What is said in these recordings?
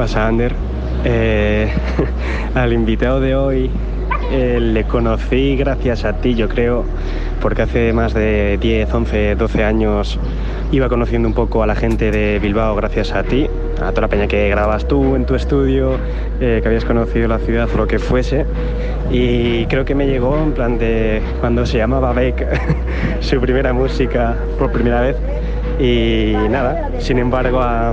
pasa, Ander? Eh, al invitado de hoy eh, le conocí gracias a ti, yo creo, porque hace más de 10, 11, 12 años iba conociendo un poco a la gente de Bilbao gracias a ti, a toda la peña que grabas tú en tu estudio, eh, que habías conocido la ciudad o lo que fuese. Y creo que me llegó en plan de cuando se llamaba Beck, su primera música por primera vez. Y nada, sin embargo a,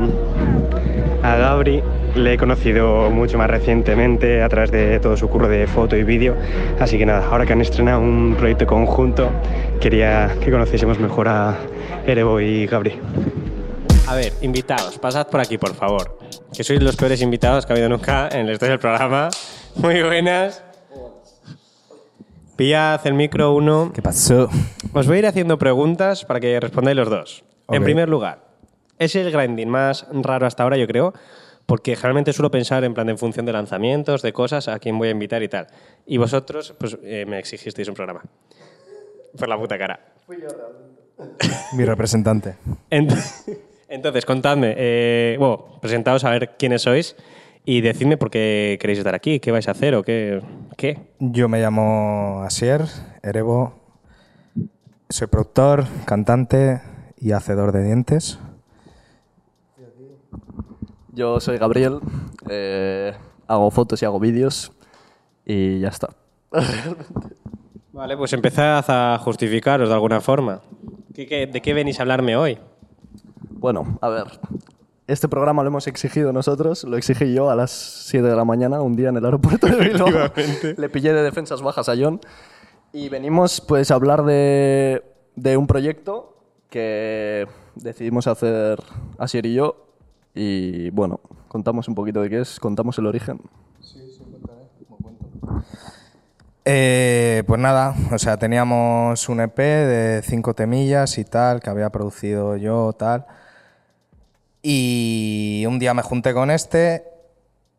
a Gabri le he conocido mucho más recientemente a través de todo su curro de foto y vídeo. Así que nada, ahora que han estrenado un proyecto conjunto, quería que conociésemos mejor a Erebo y Gabri. A ver, invitados, pasad por aquí, por favor. Que sois los peores invitados que ha habido nunca en la historia del programa. Muy buenas. Pillad el micro uno. ¿Qué pasó? Os voy a ir haciendo preguntas para que respondáis los dos. En Ok. primer lugar, es el grinding más raro hasta ahora, yo creo, porque generalmente suelo pensar en plan de en función de lanzamientos, de cosas, a quién voy a invitar y tal. Y vosotros, pues eh, me exigisteis un programa. Por la puta cara. Mi representante. Ent- Entonces, contadme, eh, bueno, presentaos a ver quiénes sois y decidme por qué queréis estar aquí, qué vais a hacer o qué. ¿Qué? Yo me llamo Asier Erebo. Soy productor, cantante y hacedor de dientes. Yo soy Gabriel, eh, hago fotos y hago vídeos y ya está. Vale, pues empezad a justificaros de alguna forma. ¿Qué- qué- de qué venís a hablarme hoy? Bueno, a ver, este programa lo hemos exigido nosotros, lo exigí yo a las 7 de la mañana, un día en el aeropuerto de Bilbao. Le pillé de defensas bajas a John y venimos pues a hablar de, de un proyecto que decidimos hacer Asier y yo y bueno, contamos un poquito de qué es, contamos el origen. Eh, pues nada, o sea, teníamos un EP de cinco temillas y tal, que había producido yo, tal. Y un día me junté con este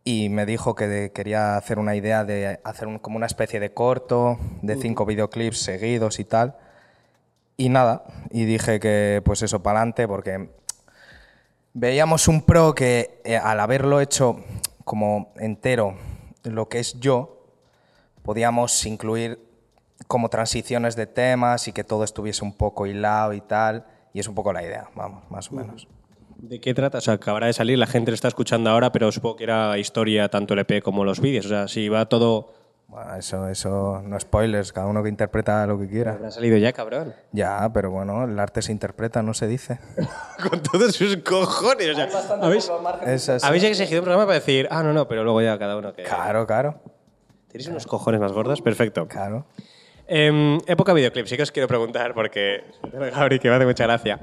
y me dijo que de- quería hacer una idea de hacer un- como una especie de corto, de cinco videoclips seguidos y tal. Y nada, y dije que pues eso, para adelante, porque veíamos un pro que eh, al haberlo hecho como entero, lo que es yo, podíamos incluir como transiciones de temas y que todo estuviese un poco hilado y tal. Y es un poco la idea, vamos, más o menos. ¿De qué trata? O sea, acabará de salir, la gente lo está escuchando ahora, pero supongo que era historia tanto el EP como los vídeos. O sea, si va todo. Bueno, eso, eso no spoilers, cada uno que interpreta lo que quiera. Habrá salido ya, cabrón. Ya, pero bueno, el arte se interpreta, no se dice. Con todos sus cojones. O sea, ¿habéis, Es habéis exigido un programa para decir, ah, no, no, pero luego ya cada uno que. Claro, claro, ¿Tenéis unos cojones más gordos? Perfecto. claro. Em, época videoclip, sí que os quiero preguntar porque Gabri, que me hace mucha gracia.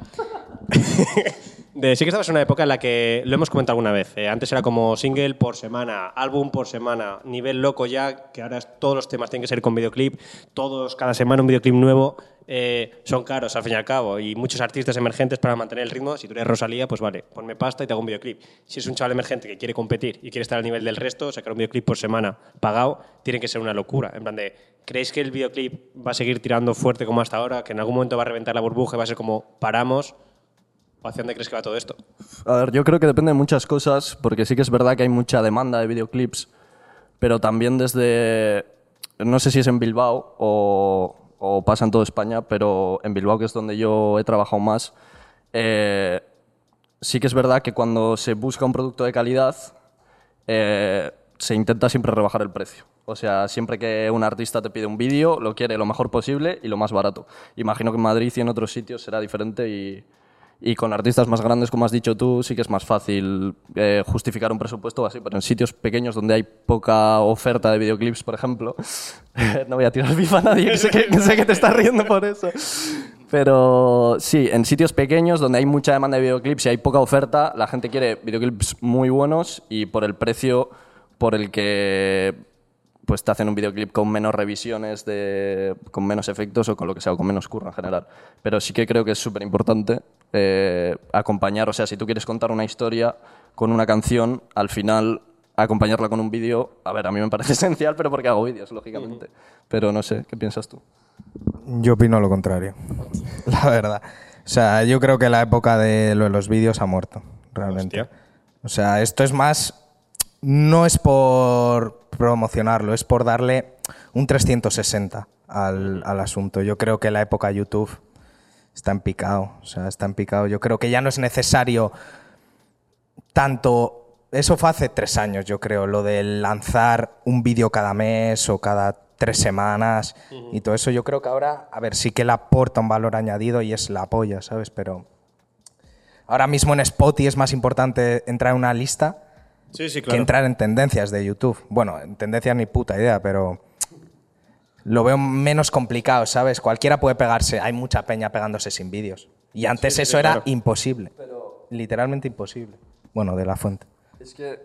De, sí que estamos en una época en la que lo hemos comentado alguna vez. eh, antes era como single por semana, álbum por semana, nivel loco ya, que ahora todos los temas tienen que ser con videoclip, todos cada semana un videoclip nuevo. eh, son caros al fin y al cabo y muchos artistas emergentes para mantener el ritmo. Si tú eres Rosalía, pues vale, ponme pasta y te hago un videoclip. Si es un chaval emergente que quiere competir y quiere estar al nivel del resto, sacar un videoclip por semana pagado tiene que ser una locura. En plan de, ¿creéis que el videoclip va a seguir tirando fuerte como hasta ahora? ¿Que en algún momento va a reventar la burbuja y va a ser como paramos? ¿O hacia dónde crees que va todo esto? A ver, yo creo que depende de muchas cosas, porque sí que es verdad que hay mucha demanda de videoclips, pero también desde, no sé si es en Bilbao o, o pasa en toda España, pero en Bilbao, que es donde yo he trabajado más, eh, sí que es verdad que cuando se busca un producto de calidad, eh, se intenta siempre rebajar el precio. O sea, siempre que un artista te pide un vídeo, lo quiere lo mejor posible y lo más barato. Imagino que en Madrid y en otros sitios será diferente y, y con artistas más grandes, como has dicho tú, sí que es más fácil eh, justificar un presupuesto así, pero en sitios pequeños donde hay poca oferta de videoclips, por ejemplo, no voy a tirar bifa a nadie, que sé que, que sé que te estás riendo por eso. Pero sí, en sitios pequeños donde hay mucha demanda de videoclips y hay poca oferta, la gente quiere videoclips muy buenos y por el precio por el que pues te hacen un videoclip con menos revisiones, de, con menos efectos o con lo que sea, o con menos curro en general. Pero sí que creo que es súper importante eh, acompañar, o sea, si tú quieres contar una historia con una canción, al final acompañarla con un vídeo, a ver, a mí me parece esencial, pero porque hago vídeos, lógicamente. Pero no sé, ¿qué piensas tú? Yo opino lo contrario, la verdad. O sea, yo creo que la época de lo de los vídeos ha muerto, realmente. Hostia. O sea, esto es más no es por promocionarlo, es por darle un 360 al, al asunto. Yo creo que la época YouTube está en picado, o sea, está en picado. Yo creo que ya no es necesario tanto... Eso fue hace tres años, yo creo, lo de lanzar un vídeo cada mes o cada tres semanas y todo eso. Yo creo que ahora, a ver, sí que le aporta un valor añadido y es la polla, ¿sabes? Pero ahora mismo en Spotify es más importante entrar en una lista Sí, sí, que entrar en tendencias de YouTube. Bueno, en tendencias ni puta idea, pero lo veo menos complicado, ¿sabes? Cualquiera puede pegarse, hay mucha peña pegándose sin vídeos. Y antes sí, eso sí, era claro. imposible. Literalmente imposible. Bueno, de la fuente. Es que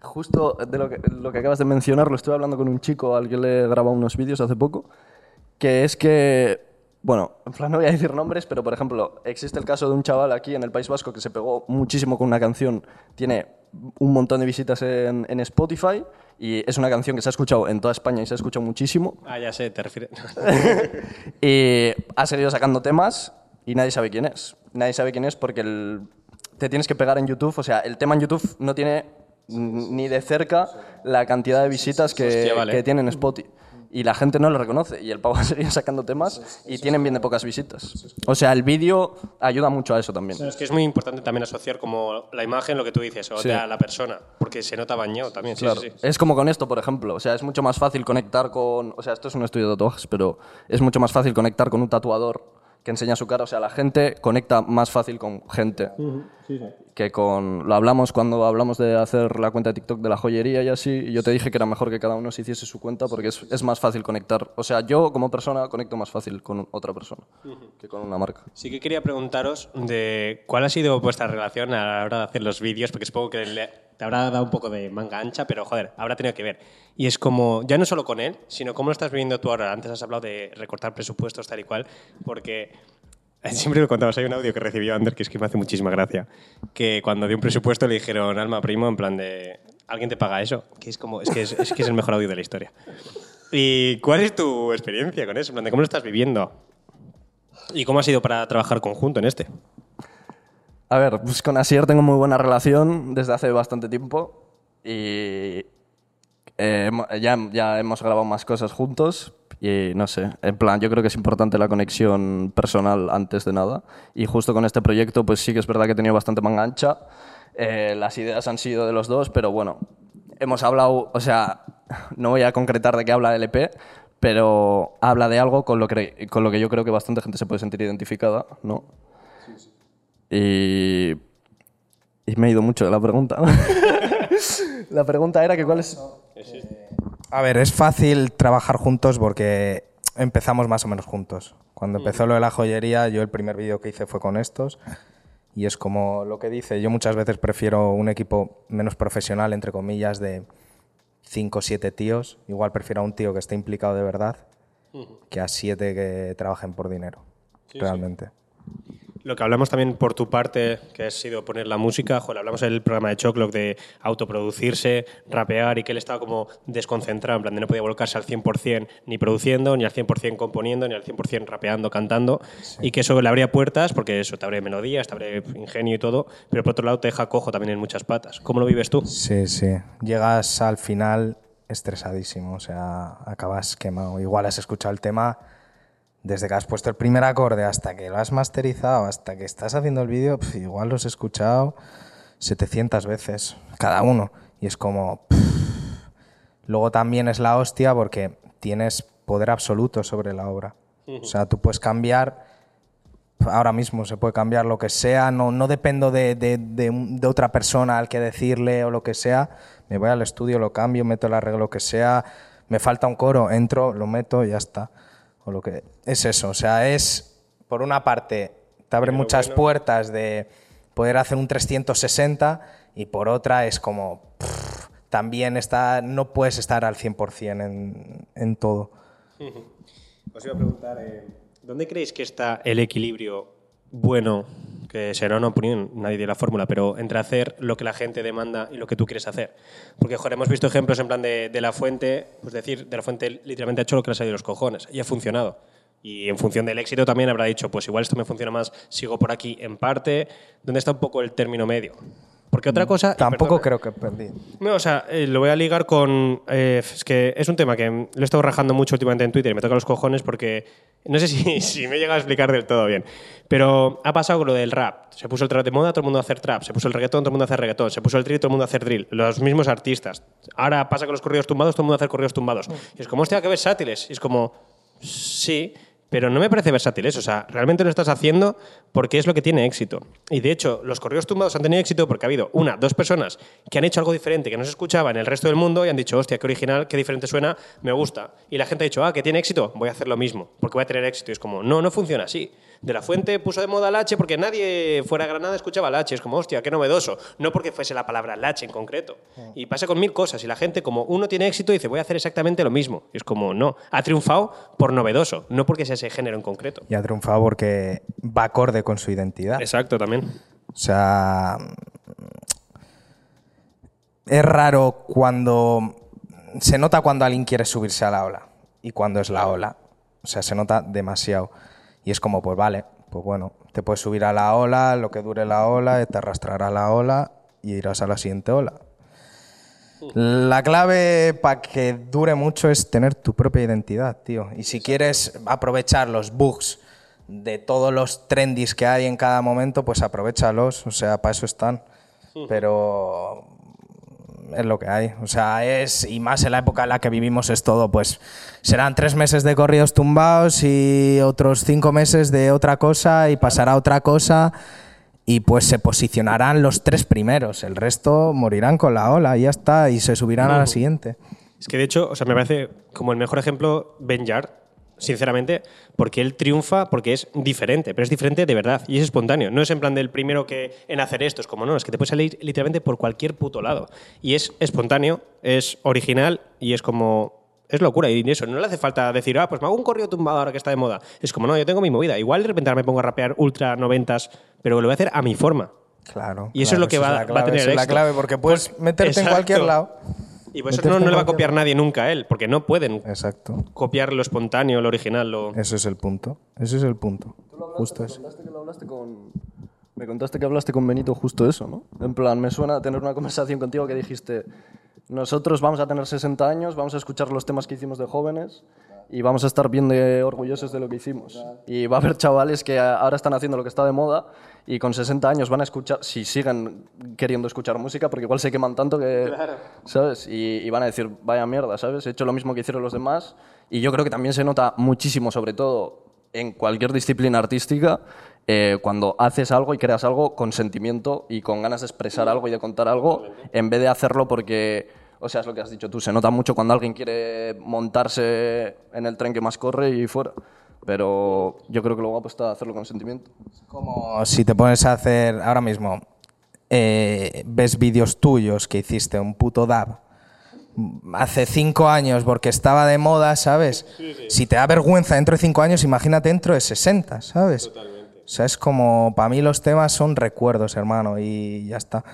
justo de lo que, lo que acabas de mencionar, lo estuve hablando con un chico al que le he grabado unos vídeos hace poco, que es que, bueno, en plan no voy a decir nombres, pero por ejemplo, existe el caso de un chaval aquí en el País Vasco que se pegó muchísimo con una canción, tiene un montón de visitas en, en Spotify y es una canción que se ha escuchado en toda España y se ha escuchado muchísimo. Ah, ya sé, te refieres. Y ha seguido sacando temas y nadie sabe quién es. Nadie sabe quién es porque el- te tienes que pegar en YouTube. O sea, el tema en YouTube no tiene ni de cerca la cantidad de visitas que, Hostia, vale. que tiene en Spotify. Y la gente no lo reconoce. Y el pavo ha seguido sacando temas y tienen bien de pocas visitas. O sea, el vídeo ayuda mucho a eso también. Es que es muy importante también asociar como la imagen, lo que tú dices, o Sí. sea, la persona, porque se nota bañado también. Sí, Claro. sí, sí. Es como con esto, por ejemplo. O sea, es mucho más fácil conectar con. O sea, esto es un estudio de tatuajes, pero es mucho más fácil conectar con un tatuador que enseña su cara. O sea, la gente conecta más fácil con gente que con. Lo hablamos cuando hablamos de hacer la cuenta de TikTok de la joyería y así. Y yo te dije que era mejor que cada uno se hiciese su cuenta porque es, es más fácil conectar. O sea, yo como persona conecto más fácil con otra persona que con una marca. Sí que quería preguntaros de cuál ha sido vuestra relación a la hora de hacer los vídeos, porque supongo que le- te habrá dado un poco de manga ancha, pero joder, habrá tenido que ver. Y es como, ya no solo con él, sino cómo lo estás viviendo tú ahora. Antes has hablado de recortar presupuestos tal y cual, porque siempre lo contabas, hay un audio que recibió Ander que es que me hace muchísima gracia, que cuando dio un presupuesto le dijeron, Alma Primo, en plan de, ¿alguien te paga eso? Que es como, es que es, que es el mejor audio de la historia. ¿Y cuál es tu experiencia con eso? De, ¿cómo lo estás viviendo? ¿Y cómo ha sido para trabajar conjunto en este? A ver, pues con Asier tengo muy buena relación desde hace bastante tiempo y eh, ya, ya hemos grabado más cosas juntos y no sé, en plan, yo creo que es importante la conexión personal antes de nada y justo con este proyecto pues sí que es verdad que he tenido bastante manga ancha, Eh, las ideas han sido de los dos, pero bueno, hemos hablado, o sea, no voy a concretar de qué habla el EP, pero habla de algo con lo que, con lo que yo creo que bastante gente se puede sentir identificada, ¿no? Y, y me he ido mucho de la pregunta. la pregunta era que cuál es... A ver, es fácil trabajar juntos porque empezamos más o menos juntos. Cuando empezó lo de la joyería, yo el primer vídeo que hice fue con estos. Y es como lo que dice, yo muchas veces prefiero un equipo menos profesional, entre comillas, de 5 o 7 tíos. Igual prefiero a un tío que esté implicado de verdad que a 7 que trabajen por dinero. realmente. Lo que hablamos también por tu parte, que ha sido poner la música, joder, hablamos en el programa de Choclock de autoproducirse, rapear y que él estaba como desconcentrado, en plan de no podía volcarse al 100% ni produciendo, ni al 100% componiendo, ni al 100% rapeando, cantando, y que eso le abría puertas, porque eso te abre melodías, te abre ingenio y todo, pero por otro lado te deja cojo también en muchas patas. ¿Cómo lo vives tú? Sí, sí. Llegas al final estresadísimo, o sea, acabas quemado. Igual has escuchado el tema desde que has puesto el primer acorde hasta que lo has masterizado, hasta que estás haciendo el vídeo, igual lo has escuchado 700 veces, cada uno. Y es como... pff. Luego también es la hostia porque tienes poder absoluto sobre la obra. O sea, tú puedes cambiar ahora mismo se puede cambiar lo que sea, no, no dependo de, de- de de otra persona al que decirle o lo que sea, me voy al estudio, lo cambio, meto el arreglo que sea, me falta un coro, entro, lo meto y ya está. O lo que, es eso, o sea, es, por una parte, te abre Pero muchas bueno. puertas de poder hacer un 360 y por otra es como, pff, también está, no puedes estar al 100% en, en todo. Os iba a preguntar, eh, ¿dónde creéis que está el equilibrio bueno, que será una opinión, nadie de la fórmula, pero entre hacer lo que la gente demanda y lo que tú quieres hacer? Porque, joder, hemos visto ejemplos en plan de, de la fuente, pues decir, de la fuente literalmente ha hecho lo que le ha salido los cojones y ha funcionado. Y en función del éxito también habrá dicho, pues igual esto me funciona más, sigo por aquí en parte. ¿Dónde está un poco el término medio? Porque otra cosa... y Tampoco perdona, creo que perdí. no, o sea, eh, lo voy a ligar con. eh, es que es un tema que lo he estado rajando mucho últimamente en Twitter y me toca los cojones porque. No sé si, si me llega a explicar del todo bien. Pero ha pasado con lo del rap. Se puso el trap de moda, todo el mundo a hacer trap. Se puso el reggaetón, todo el mundo a hacer reggaetón. Se puso el drill, todo el mundo a hacer drill. Los mismos artistas. Ahora pasa con los corridos tumbados, todo el mundo a hacer corridos tumbados. Y es como, hostia, qué versátiles. Y es como, sí. Pero no me parece versátil eso. O sea, realmente lo estás haciendo porque es lo que tiene éxito. Y de hecho, los correos tumbados han tenido éxito porque ha habido una, dos personas que han hecho algo diferente que no se escuchaba en el resto del mundo y han dicho, hostia, qué original, qué diferente suena, me gusta. Y la gente ha dicho, ah, que tiene éxito, voy a hacer lo mismo porque voy a tener éxito. Y es como, no, no funciona así. De la Fuente puso de moda el H porque nadie fuera de Granada escuchaba H. Es como, hostia, qué novedoso. No porque fuese la palabra H en concreto. Y pasa con mil cosas. Y la gente, como uno tiene éxito, dice, voy a hacer exactamente lo mismo. Y es como, no. Ha triunfado por novedoso, no porque sea ese género en concreto. Y ha triunfado porque va acorde con su identidad. Exacto, también. O sea, es raro cuando se nota cuando alguien quiere subirse a la ola y cuando es la ola. O sea, se nota demasiado. Y es como, pues vale, pues bueno, te puedes subir a la ola, lo que dure la ola, te arrastrará la ola y irás a la siguiente ola. La clave para que dure mucho es tener tu propia identidad, tío. Y si quieres aprovechar los bugs de todos los trendies que hay en cada momento, pues aprovechalos. O sea, para eso están. Pero es lo que hay. O sea, es, y más en la época en la que vivimos es todo, pues serán tres meses de corridos tumbados y otros cinco meses de otra cosa y pasará otra cosa y pues se posicionarán los tres primeros. El resto morirán con la ola y ya está y se subirán a la siguiente. Es que de hecho, o sea, me parece como el mejor ejemplo Ben Yard, sinceramente, porque él triunfa porque es diferente, pero es diferente de verdad y es espontáneo. No es en plan del primero que en hacer esto, es como no, es que te puede salir literalmente por cualquier puto lado. Y es espontáneo, es original y es como. Es locura, y eso, no le hace falta decir, ah, pues me hago un corrido tumbado ahora que está de moda. Es como, no, yo tengo mi movida. Igual de repente ahora me pongo a rapear ultra noventas, pero lo voy a hacer a mi forma. Claro. Y eso es lo que va- a tener esa es la éxito. clave porque puedes Pues- meterte en cualquier lado. Y por eso no, no le va a copiar nadie nunca a él, porque no pueden Exacto. copiar lo espontáneo, lo original, lo... Ese es el punto. Ese es el punto. Justo eso. contaste que lo hablaste con... Me contaste que hablaste con Benito justo eso, ¿no? En plan, me suena tener una conversación contigo que dijiste, nosotros vamos a tener 60 años, vamos a escuchar los temas que hicimos de jóvenes y vamos a estar bien de orgullosos de lo que hicimos. Y va a haber chavales que ahora están haciendo lo que está de moda y con 60 años van a escuchar, si siguen queriendo escuchar música, porque igual se queman tanto que, ¿sabes? Y, y van a decir, vaya mierda, ¿sabes? He hecho lo mismo que hicieron los demás y yo creo que también se nota muchísimo, sobre todo en cualquier disciplina artística, eh, cuando haces algo y creas algo con sentimiento y con ganas de expresar algo y de contar algo, en vez de hacerlo porque, o sea, es lo que has dicho tú, se nota mucho cuando alguien quiere montarse en el tren que más corre y fuera. Pero yo creo que lo guapo está hacerlo con sentimiento. Como si te pones a hacer ahora mismo, eh, ves vídeos tuyos que hiciste un puto dab hace cinco años porque estaba de moda, ¿sabes? Si te da vergüenza dentro de cinco años, imagínate dentro de 60, ¿sabes? O sea, es como, para mí los temas son recuerdos, hermano, y ya está.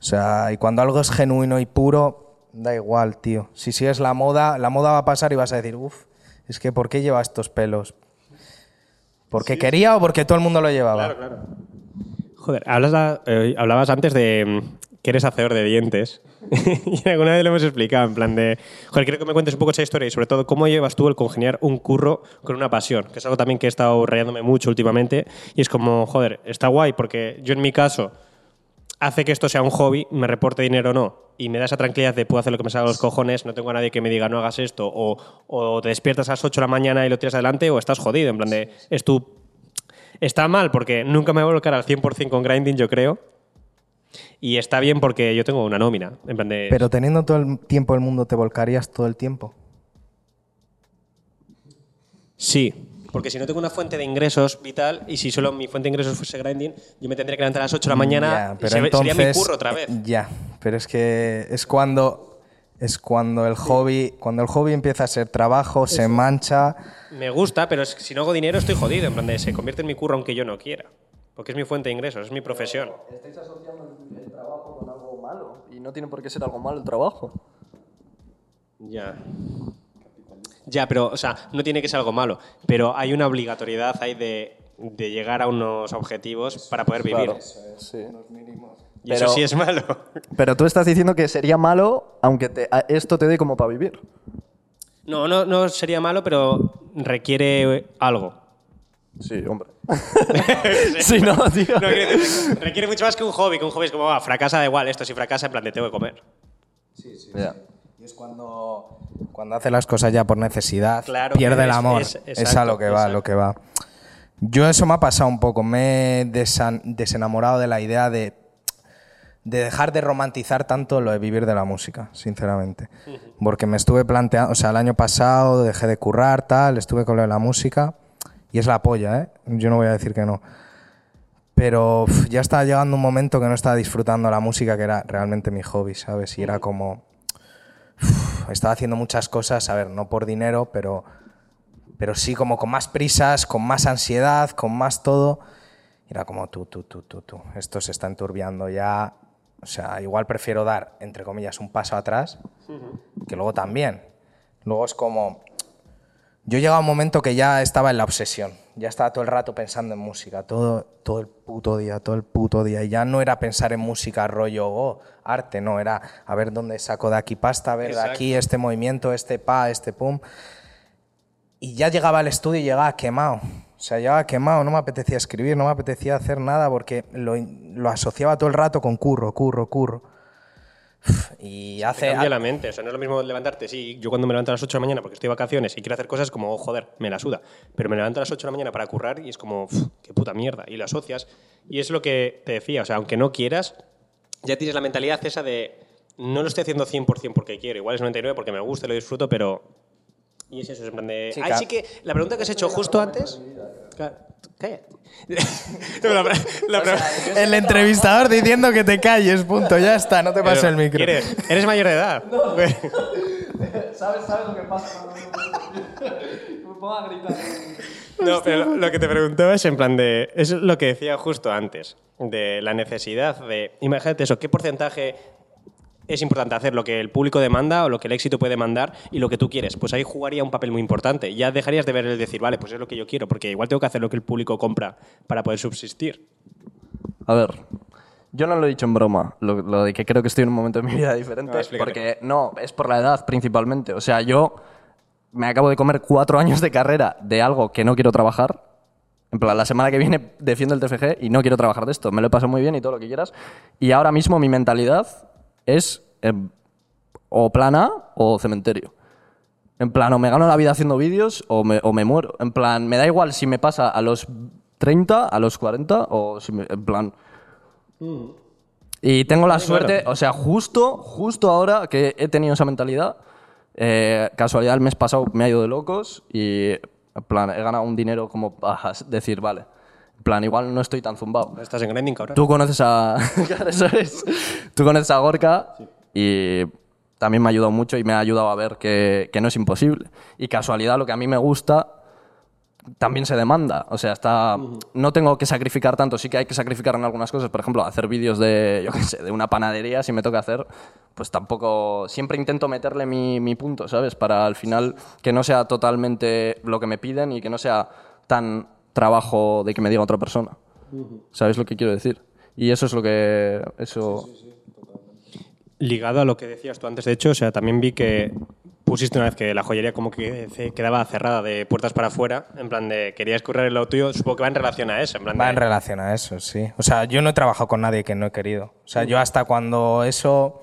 O sea, y cuando algo es genuino y puro, da igual, tío. Si sigues la moda, la moda va a pasar y vas a decir, uff, es que ¿por qué lleva estos pelos? ¿Porque quería o porque todo el mundo lo llevaba? Joder, hablas, eh, hablabas antes de mm, que eres hacedor de dientes. y alguna vez lo hemos explicado, en plan de. Joder, quiero que me cuentes un poco esa historia y sobre todo cómo llevas tú el congeniar un curro con una pasión, que es algo también que he estado rayándome mucho últimamente. Y es como, joder, está guay porque yo en mi caso hace que esto sea un hobby, me reporte dinero o no, y me da esa tranquilidad de puedo hacer lo que me salga los cojones, no tengo a nadie que me diga no hagas esto, o, o te despiertas a las 8 de la mañana y lo tiras adelante, o estás jodido, en plan de, es tu... Está mal porque nunca me voy a volcar al 100% con grinding, yo creo, y está bien porque yo tengo una nómina, en plan de... Pero teniendo todo el tiempo del mundo, ¿te volcarías todo el tiempo? Sí, porque si no tengo una fuente de ingresos vital, y si solo mi fuente de ingresos fuese grinding, yo me tendría que levantar a las 8 de la mañana Ya, y sería mi curro otra vez. Ya, pero es que es cuando es cuando el hobby, cuando el hobby empieza a ser trabajo, se mancha. Me gusta, pero es que si no hago dinero estoy jodido. En plan de, se convierte en mi curro aunque yo no quiera. Porque es mi fuente de ingresos, es mi profesión. Estáis asociando el trabajo con algo malo y no tiene por qué ser algo malo el trabajo. Ya. Ya, pero, o sea, no tiene que ser algo malo. Pero hay una obligatoriedad ahí de, de llegar a unos objetivos para poder vivir. Sí. Y eso Pero- sí es malo. Pero tú estás diciendo que sería malo aunque te- esto te dé como para vivir. No, no, no sería malo, pero requiere algo. Sí, hombre. sí, no, tío. No, requiere mucho más que un hobby, que un hobby es como, ah, fracasa da igual, esto si fracasa, en plan, te tengo que comer. Ya. Y es cuando, cuando hace las cosas ya por necesidad, Claro, pierde el es- amor. es- Es, a exacto, lo que va, a lo exacto. que va. Yo eso me ha pasado un poco. Me he desenamorado de la idea de, de dejar de romantizar tanto lo de vivir de la música, sinceramente. Porque me estuve planteando, o sea, el año pasado dejé de currar, tal, estuve con lo de la música y es la polla, ¿eh? Yo no voy a decir que no. Pero uf, ya estaba llegando un momento que no estaba disfrutando la música, que era realmente mi hobby, ¿sabes? Y era como estaba haciendo muchas cosas, a ver, no por dinero, pero, pero sí como con más prisas, con más ansiedad, con más todo. Era como tú, tú, tú, tú, tú. Esto se está enturbiando ya. O sea, igual prefiero dar, entre comillas, un paso atrás, que luego también. Luego es como... Yo llegaba a un momento que ya estaba en la obsesión. Ya estaba todo el rato pensando en música, todo, todo el puto día, todo el puto día. Y ya no era pensar en música rollo, oh, arte, no, era a ver dónde saco de aquí pasta, a ver de aquí este movimiento, este pa, este pum. Y ya llegaba al estudio y llegaba quemado. O sea, llegaba quemado, no me apetecía escribir, no me apetecía hacer nada porque lo, lo asociaba todo el rato con curro, curro, curro. Y Te hace... cambia la mente. O sea, no es lo mismo levantarte. Sí, yo cuando me levanto a las 8 de la mañana porque estoy de vacaciones y quiero hacer cosas como, oh, joder, me la suda. Pero me levanto a las 8 de la mañana para currar y es como, "Uf, qué puta mierda. Y lo asocias. Y es lo que te decía. O sea, aunque no quieras, ya tienes la mentalidad esa de no lo estoy haciendo 100% porque quiero. Igual es 99 porque me gusta y lo disfruto, pero. Y es eso, es en plan de. Sí, Ay, sí que la pregunta que has hecho justo antes. Cállate. No, la, la- la- El entrevistador diciendo que te calles, punto, ya está, no te pases el micro. ¿quieres? Eres mayor de edad. ¿Sabes, ¿Sabes lo que pasa cuando me pongo a gritar? No, pero lo, lo que te preguntaba es en plan de. Es lo que decía justo antes, de la necesidad de. Imagínate eso, ¿qué porcentaje es importante hacer lo que el público demanda o lo que el éxito puede demandar y lo que tú quieres? Pues ahí jugaría un papel muy importante. Ya dejarías de ver el decir, vale, pues es lo que yo quiero, porque igual tengo que hacer lo que el público compra para poder subsistir. A ver, yo no lo he dicho en broma, lo, lo de que creo que estoy en un momento de mi vida diferente, No, porque no, es por la edad principalmente. O sea, yo me acabo de comer cuatro años de carrera de algo que no quiero trabajar. En plan, la semana que viene defiendo el TFG y no quiero trabajar de esto. Me lo he pasado muy bien y todo lo que quieras. Y ahora mismo mi mentalidad es eh, o plan A o cementerio. En plan, o me gano la vida haciendo vídeos o me, o me muero. En plan, me da igual si me pasa a los 30, a los 40 o si me, en plan... Y tengo la suerte, o sea, justo, justo ahora que he tenido esa mentalidad, eh, casualidad el mes pasado me ha ido de locos y en plan, he ganado un dinero como para decir, vale, en plan, igual no estoy tan zumbado. Estás en grinding, cabrón. Tú conoces a. Tú conoces a Gorka y también me ha ayudado mucho y me ha ayudado a ver que, que no es imposible. Y casualidad, lo que a mí me gusta también se demanda. O sea, está. No tengo que sacrificar tanto, sí que hay que sacrificar en algunas cosas. Por ejemplo, hacer vídeos de, yo qué sé, de una panadería, si me toca hacer, pues tampoco. Siempre intento meterle mi, mi punto, ¿sabes? Para al final que no sea totalmente lo que me piden y que no sea tan trabajo de que me diga otra persona. ¿Sabes lo que quiero decir? Y eso es lo que. Eso. Ligado a lo que decías tú antes, de hecho, o sea, también vi que pusiste una vez que la joyería como que quedaba cerrada de puertas para afuera, en plan de querías currar el lo tuyo, supongo que va en relación a eso, en plan Va de, en relación a eso, sí. O sea, yo no he trabajado con nadie que no he querido. O sea, yo hasta cuando eso,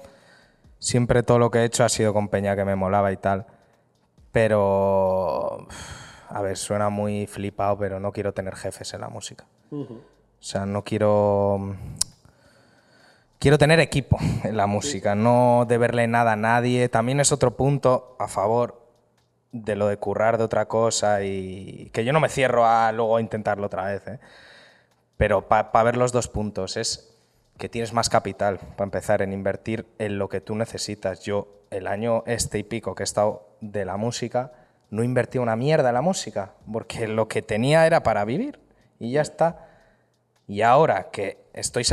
siempre todo lo que he hecho ha sido con Peña que me molaba y tal. Pero, a ver, suena muy flipado, pero no quiero tener jefes en la música. O sea, no quiero... Quiero tener equipo en la música, no deberle nada a nadie. También es otro punto a favor de lo de currar de otra cosa y que yo no me cierro a luego intentarlo otra vez. ¿eh? Pero para ver los dos puntos es que tienes más capital para empezar en invertir en lo que tú necesitas. Yo el año este y pico que he estado de la música no invertí una mierda en la música porque lo que tenía era para vivir y ya está. Y ahora que estoy...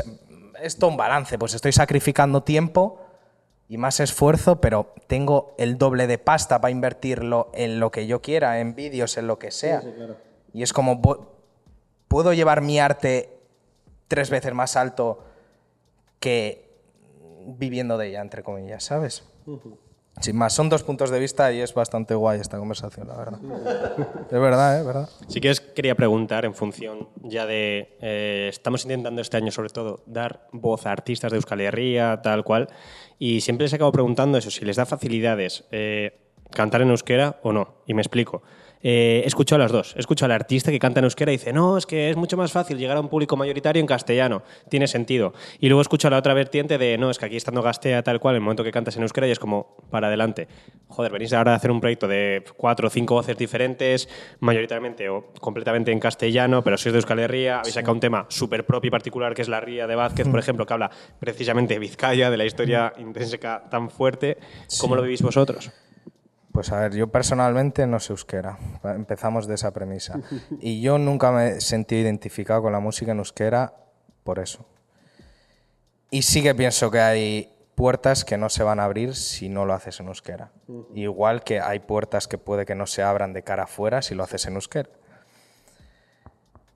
Esto un balance, pues estoy sacrificando tiempo y más esfuerzo, pero tengo el doble de pasta para invertirlo en lo que yo quiera, en vídeos, en lo que sea. Y es como, puedo llevar mi arte tres veces más alto que viviendo de ella, entre comillas, ¿sabes? Sin más, son dos puntos de vista y es bastante guay esta conversación, la verdad. es verdad, ¿eh? ¿Verdad? Sí que quería preguntar en función ya de... eh, estamos intentando este año sobre todo dar voz a artistas de Euskal Herria, tal cual, y siempre les acabo preguntando eso, si les da facilidades eh, cantar en euskera o no. Y me explico. Eh, he escuchado a las dos. He escuchado al artista que canta en euskera y dice, no, es que es mucho más fácil llegar a un público mayoritario en castellano. Tiene sentido. Y luego escucho la otra vertiente de, no, es que aquí estando gastea tal cual, en el momento que cantas en euskera y es como, para adelante. Joder, venís ahora a hacer un proyecto de cuatro o cinco voces diferentes, mayoritariamente o completamente en castellano, pero sois de Euskal Herria, habéis sacado un tema súper propio y particular que es la ría de Vázquez, por ejemplo, que habla precisamente de Vizcaya, de la historia intrínseca tan fuerte. ¿Cómo lo vivís vosotros? Pues a ver, yo personalmente no sé euskera. Empezamos de esa premisa. Y yo nunca me he sentido identificado con la música en euskera por eso. Y sí que pienso que hay puertas que no se van a abrir si no lo haces en euskera. Igual que hay puertas que puede que no se abran de cara afuera si lo haces en euskera.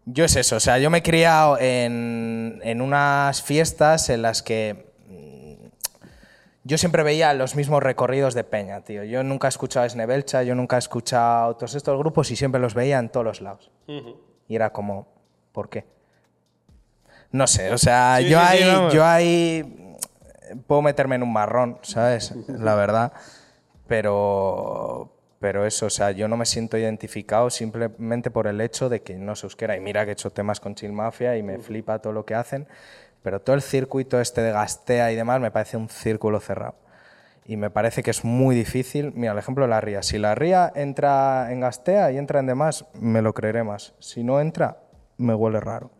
Yo es eso, o sea, yo me he criado en, en unas fiestas en las que yo siempre veía los mismos recorridos de Peña, tío. Yo nunca he escuchado a Snebelcha, yo nunca he escuchado todos estos grupos y siempre los veía en todos los lados. Y era como, ¿por qué? No sé, o sea, Sí, yo, sí, sí, ahí, vamos. yo ahí mm, puedo meterme en un marrón, ¿sabes? La verdad. Pero, pero eso, o sea, yo no me siento identificado simplemente por el hecho de que no se euskera. Y mira que he hecho temas con Chill Mafia y me flipa todo lo que hacen. Pero todo el circuito este de Gastea y demás me parece un círculo cerrado. Y me parece que es muy difícil. Mira, el ejemplo de la ría. Si la ría entra en Gastea y entra en demás, me lo creeré más. Si no entra, me huele raro.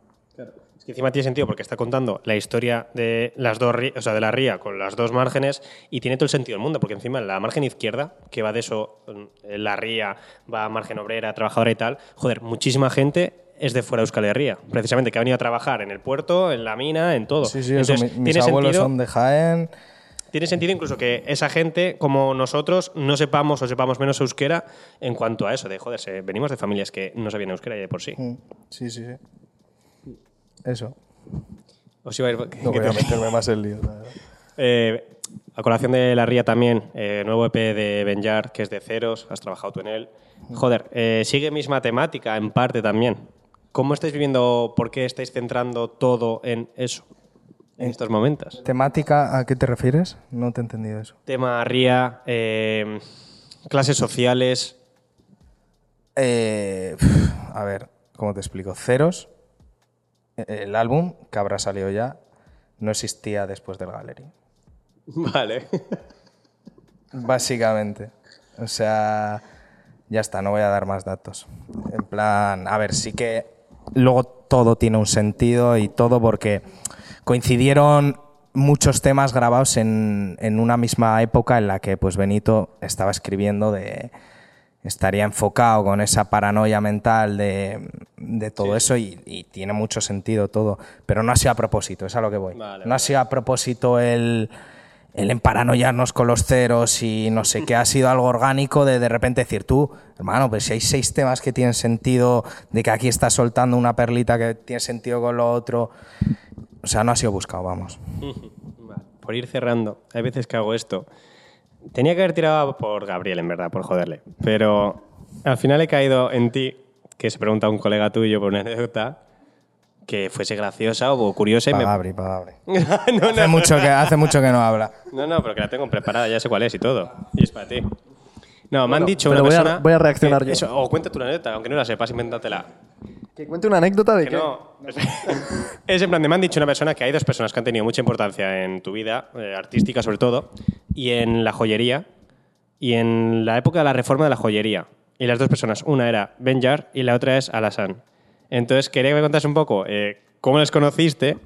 Es que encima tiene sentido porque está contando la historia de las dos, o sea, de la ría con las dos márgenes y tiene todo el sentido del mundo, porque encima la margen izquierda, que va de eso, mm, la ría va a margen obrera, trabajadora y tal, joder, muchísima gente es de fuera de Euskal Herria, precisamente que ha venido a trabajar en el puerto, en la mina, en todo. Sí, sí, eso. Mi- mis abuelos sentido, son de Jaén. tiene sentido incluso que esa gente, como nosotros, no sepamos o sepamos menos euskera en cuanto a eso, de joder, venimos de familias que no sabían euskera ya de por sí. Mm, Sí, sí, sí. Eso. Os iba a ir- No voy a meterme más en lío. la verdad. Eh, a colación de la Ría también, eh, nuevo EP de Benjar, que es de ceros, has trabajado tú en él. Joder, eh, sigue misma temática en parte también. ¿Cómo estáis viviendo, por qué estáis centrando todo en eso en estos momentos? ¿Temática a qué te refieres? No te he entendido eso. Tema Ría, eh, clases sociales. Eh, a ver, ¿cómo te explico? Ceros, eh, el álbum, que habrá salido ya, no existía después del Gallery. Vale. Básicamente. O sea, ya está, no voy a dar más datos. En plan, a ver, sí que luego todo tiene un sentido y todo porque coincidieron muchos temas grabados en, en una misma época en la que pues Benito estaba escribiendo de estaría enfocado con esa paranoia mental de, de todo eso y, y tiene mucho sentido todo, pero no ha sido a propósito, es a lo que voy. Vale, no ha sido a propósito el, el emparanoiarnos con los ceros y no sé qué, ha sido algo orgánico de de repente decir tú, hermano, pues si hay seis temas que tienen sentido, de que aquí estás soltando una perlita que tiene sentido con lo otro, o sea, no ha sido buscado, vamos. Por ir cerrando, hay veces que hago esto. Tenía que haber tirado por Gabriel, en verdad, por joderle. Pero al final he caído en ti, que se pregunta un colega tuyo por una anécdota que fuese graciosa o curiosa. Y me... Pagabri, Pagabri. no, Hace no, mucho, que, hace mucho que no habla. no, no, pero que la tengo preparada, ya sé cuál es y todo. Y es para ti. No, me han Bueno, dicho una voy a- persona. voy a reaccionar que- yo. eso, o cuenta tu anécdota, aunque no la sepas, invéntatela. Que cuente una anécdota de Que que... no. es en plan de me han dicho una persona que hay dos personas que han tenido mucha importancia en tu vida, eh, artística sobre todo, y en la joyería, y en la época de la reforma de la joyería. Y las dos personas, una era Benjar y la otra es Alassane. Entonces, quería que me contases un poco eh, cómo les conociste,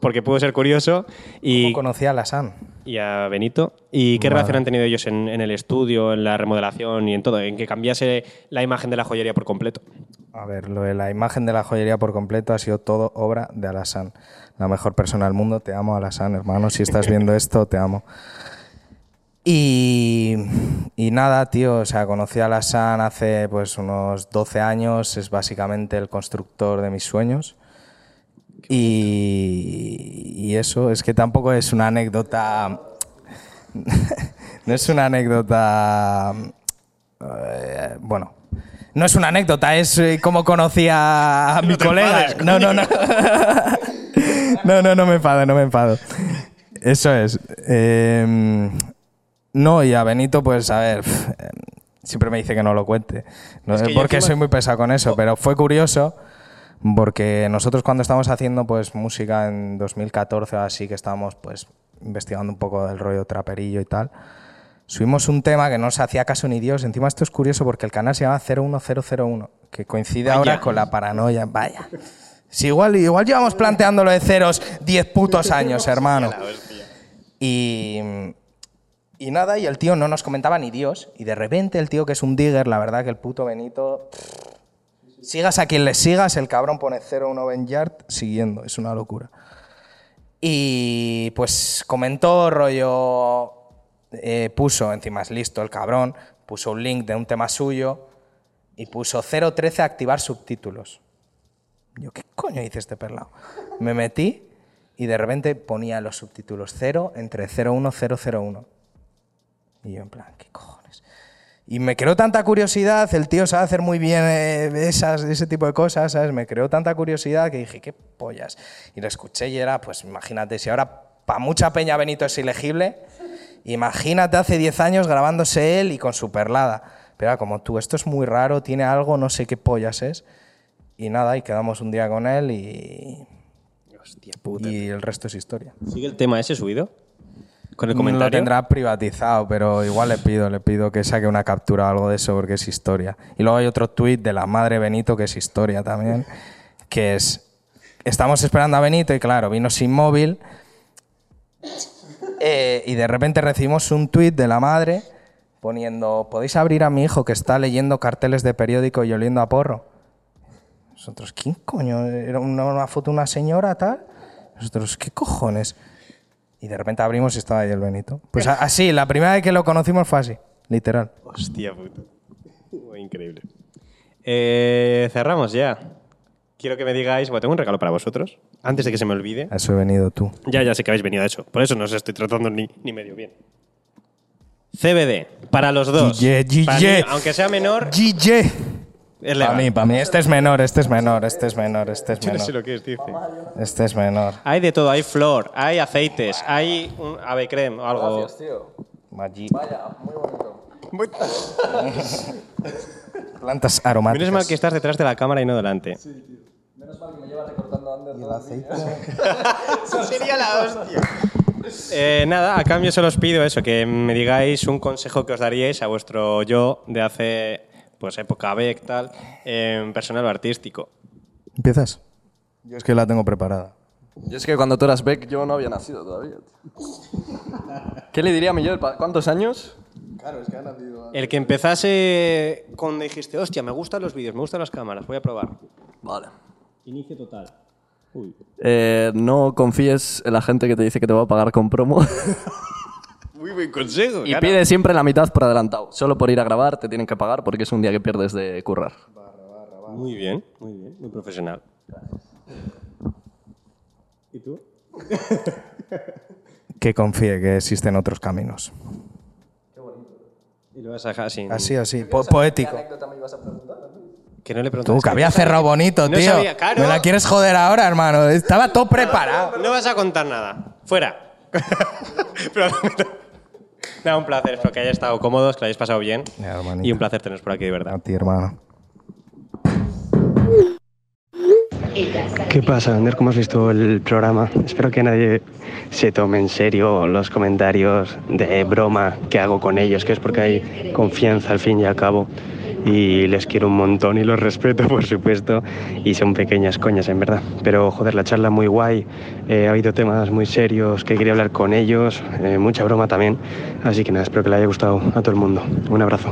porque pudo ser curioso, y, ¿Cómo conocía a la San? y a Benito, y qué Vale. relación han tenido ellos en, en el estudio, en la remodelación y en todo, en que cambiase la imagen de la joyería por completo. A ver, lo de la imagen de la joyería por completo ha sido todo obra de Alassane. La mejor persona del mundo. Te amo, Alassane, hermano. Si estás viendo esto, te amo. Y, y nada, tío, o sea, conocí a Alassane hace pues unos 12 años. Es básicamente el constructor de mis sueños. Y, y eso, es que tampoco es una anécdota. no es una anécdota. eh, bueno, no es una anécdota, es eh, como conocía a mi colega. no, no, no. no, no, no me enfado, no me enfado. Eso es. Eh, no, y a Benito, pues a ver, siempre me dice que no lo cuente. No, Es que yo porque encima- soy muy pesado con eso, pero fue curioso porque nosotros cuando estábamos haciendo pues música en 2014 o así que estábamos pues investigando un poco del rollo traperillo y tal, subimos un tema que no se hacía caso ni Dios. Encima esto es curioso porque el canal se llama 01001, que coincide ahora con la paranoia. Vaya. Si igual, igual llevamos planteándolo de ceros 10 putos años, hermano. Y, y nada, y el tío no nos comentaba ni Dios. Y de repente el tío que es un digger, la verdad que el puto Benito... Sigas a quien le sigas, el cabrón pone 01 Ben Yard siguiendo. Es una locura. Y pues comentó rollo... eh, puso, encima es listo el cabrón, puso un link de un tema suyo y puso 013 activar subtítulos. Yo, ¿qué coño dice este perlado? Me metí y de repente ponía los subtítulos 0 entre 01 001. Y yo en plan, ¿qué cojones? Y me creó tanta curiosidad, el tío sabe hacer muy bien eh, esas, ese tipo de cosas, ¿sabes? Me creó tanta curiosidad que dije, ¿qué pollas? Y lo escuché y era, pues imagínate, si ahora para mucha peña Benito es ilegible, imagínate hace 10 años grabándose él y con su perlada. Pero era como tú, esto es muy raro, tiene algo, no sé qué pollas es. Y nada, y quedamos un día con él y, Hostia puta. y el resto es historia. ¿Sigue el tema ese subido? ¿Con el Lo tendrá privatizado, pero igual le pido, le pido que saque una captura o algo de eso porque es historia. Y luego hay otro tuit de la madre Benito que es historia también, que es, estamos esperando a Benito y claro, vino sin móvil eh, y de repente recibimos un tuit de la madre poniendo, ¿podéis abrir a mi hijo que está leyendo carteles de periódico y oliendo a porro? Nosotros, ¿quién coño? ¿Era una, una foto de una señora tal? Nosotros, ¿qué cojones? Y de repente abrimos y estaba ahí el Benito. Pues así, la primera vez que lo conocimos fue así, literal. Hostia puta. Increíble. Eh, cerramos ya. Quiero que me digáis, bueno, tengo un regalo para vosotros, antes de que se me olvide. A eso he venido tú. Ya, ya sé que habéis venido a eso. Por eso no os estoy tratando ni, ni medio bien. CBD, para los dos. GG, GG. Para mí, aunque sea menor, GG. Para mí, para mí. Este es menor, este es menor, este es menor, este es Yo no sé menor. lo que es, dice. Este es menor. Hay de todo, hay flor, hay aceites, hay un ave creme o algo. Magic. Plantas aromáticas. Menos mal que estás detrás de la cámara y no delante. Eso sería la hostia. Eh, nada, a cambio solo os pido eso, que me digáis un consejo que os daríais a vuestro yo de hace pues época Beck, tal, en personal o artístico. ¿Empiezas? Yo es que la tengo preparada. Y es que cuando tú eras Beck yo no había nacido todavía. ¿Qué le diría a mi yo? ¿Cuántos años? El que empezase con dijiste, hostia, me gustan los vídeos, me gustan las cámaras, voy a probar. Vale. Inicio total. Uy. Eh, no confíes en la gente que te dice que te va a pagar con promo. Muy buen consejo. y pide siempre la mitad por adelantado. Solo por ir a grabar te tienen que pagar porque es un día que pierdes de currar. Muy bien, muy bien, muy profesional. ¿Y tú? Que confíe que existen otros caminos. Y lo vas a dejar así. Así, así, po- poético. Que no le. Tú, que había cerrado bonito, No tío. sabía, claro. Me la quieres joder ahora, hermano. Estaba todo preparado. No vas a contar nada. Fuera. Pero- Nada, un placer. Espero que hayáis estado cómodos, que lo hayáis pasado bien. Ya. Y un placer teneros por aquí, de verdad. A ti, hermano. ¿Qué pasa, Ander? ¿Cómo has visto el programa? Espero que nadie se tome en serio los comentarios de broma que hago con ellos, que es porque hay confianza al fin y al cabo. Y les quiero un montón y los respeto, por supuesto. Y son pequeñas coñas, en verdad. Pero, joder, la charla muy guay. Eh, ha habido temas muy serios que quería hablar con ellos. eh, mucha broma también. Así que nada, espero que le haya gustado a todo el mundo. Un abrazo.